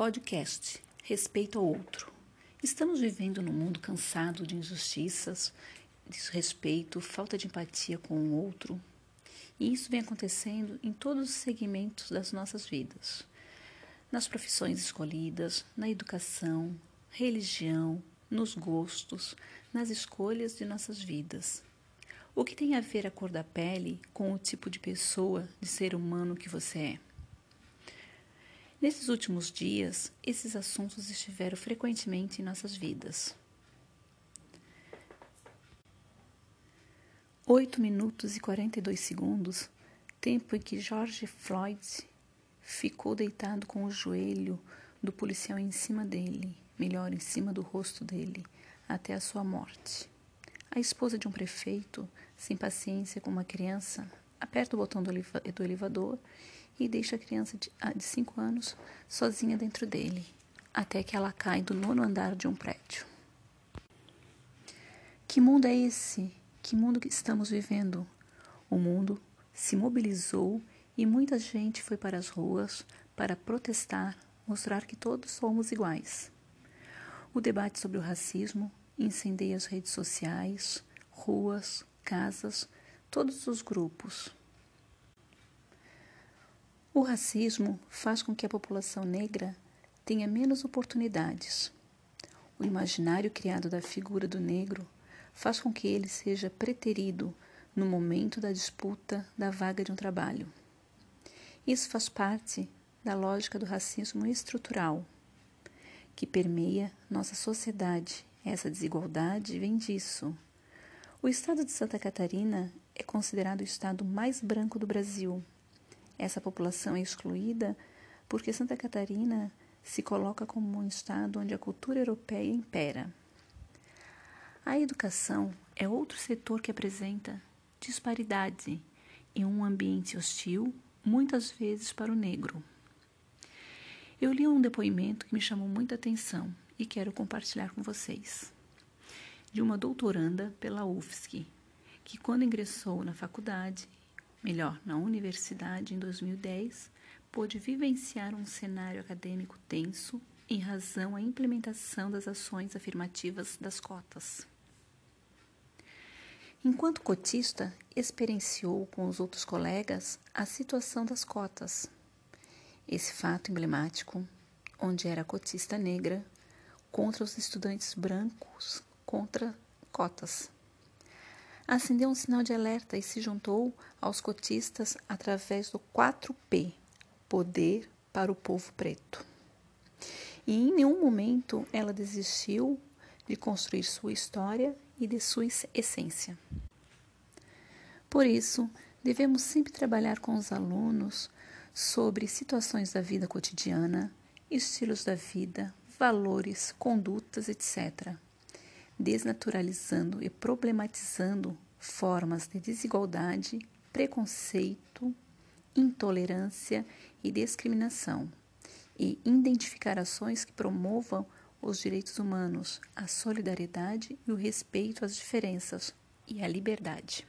Podcast Respeito ao Outro. Estamos vivendo num mundo cansado de injustiças, desrespeito, falta de empatia com o outro. E isso vem acontecendo em todos os segmentos das nossas vidas. Nas profissões escolhidas, na educação, religião, nos gostos, nas escolhas de nossas vidas. O que tem a ver a cor da pele com o tipo de pessoa, de ser humano que você é? Nesses últimos dias, esses assuntos estiveram frequentemente em nossas vidas. 8 minutos e 42 segundos, tempo em que George Floyd ficou deitado com o joelho do policial em cima dele, melhor, em cima do rosto dele, até a sua morte. A esposa de um prefeito, sem paciência com uma criança, aperta o botão do elevador e deixa a criança de 5 anos sozinha dentro dele, até que ela cai do nono andar de um prédio. Que mundo é esse? Que mundo que estamos vivendo? O mundo se mobilizou e muita gente foi para as ruas para protestar, mostrar que todos somos iguais. O debate sobre o racismo incendeia as redes sociais, ruas, casas, todos os grupos. O racismo faz com que a população negra tenha menos oportunidades. O imaginário criado da figura do negro faz com que ele seja preterido no momento da disputa da vaga de um trabalho. Isso faz parte da lógica do racismo estrutural, que permeia nossa sociedade. Essa desigualdade vem disso. O estado de Santa Catarina é considerado o estado mais branco do Brasil essa população é excluída porque Santa Catarina se coloca como um estado onde a cultura europeia impera. A educação é outro setor que apresenta disparidade em um ambiente hostil, muitas vezes para o negro. Eu li um depoimento que me chamou muita atenção e quero compartilhar com vocês. De uma doutoranda pela UFSC, que quando ingressou na faculdade melhor, na universidade em 2010, pôde vivenciar um cenário acadêmico tenso em razão à implementação das ações afirmativas das cotas. Enquanto cotista, experienciou com os outros colegas a situação das cotas. Esse fato emblemático, onde era cotista negra contra os estudantes brancos contra cotas acendeu um sinal de alerta e se juntou aos cotistas através do 4P Poder para o Povo Preto. E em nenhum momento ela desistiu de construir sua história e de sua essência. Por isso, devemos sempre trabalhar com os alunos sobre situações da vida cotidiana, estilos da vida, valores, condutas, etc desnaturalizando e problematizando formas de desigualdade, preconceito, intolerância e discriminação, e identificar ações que promovam os direitos humanos, a solidariedade e o respeito às diferenças e a liberdade.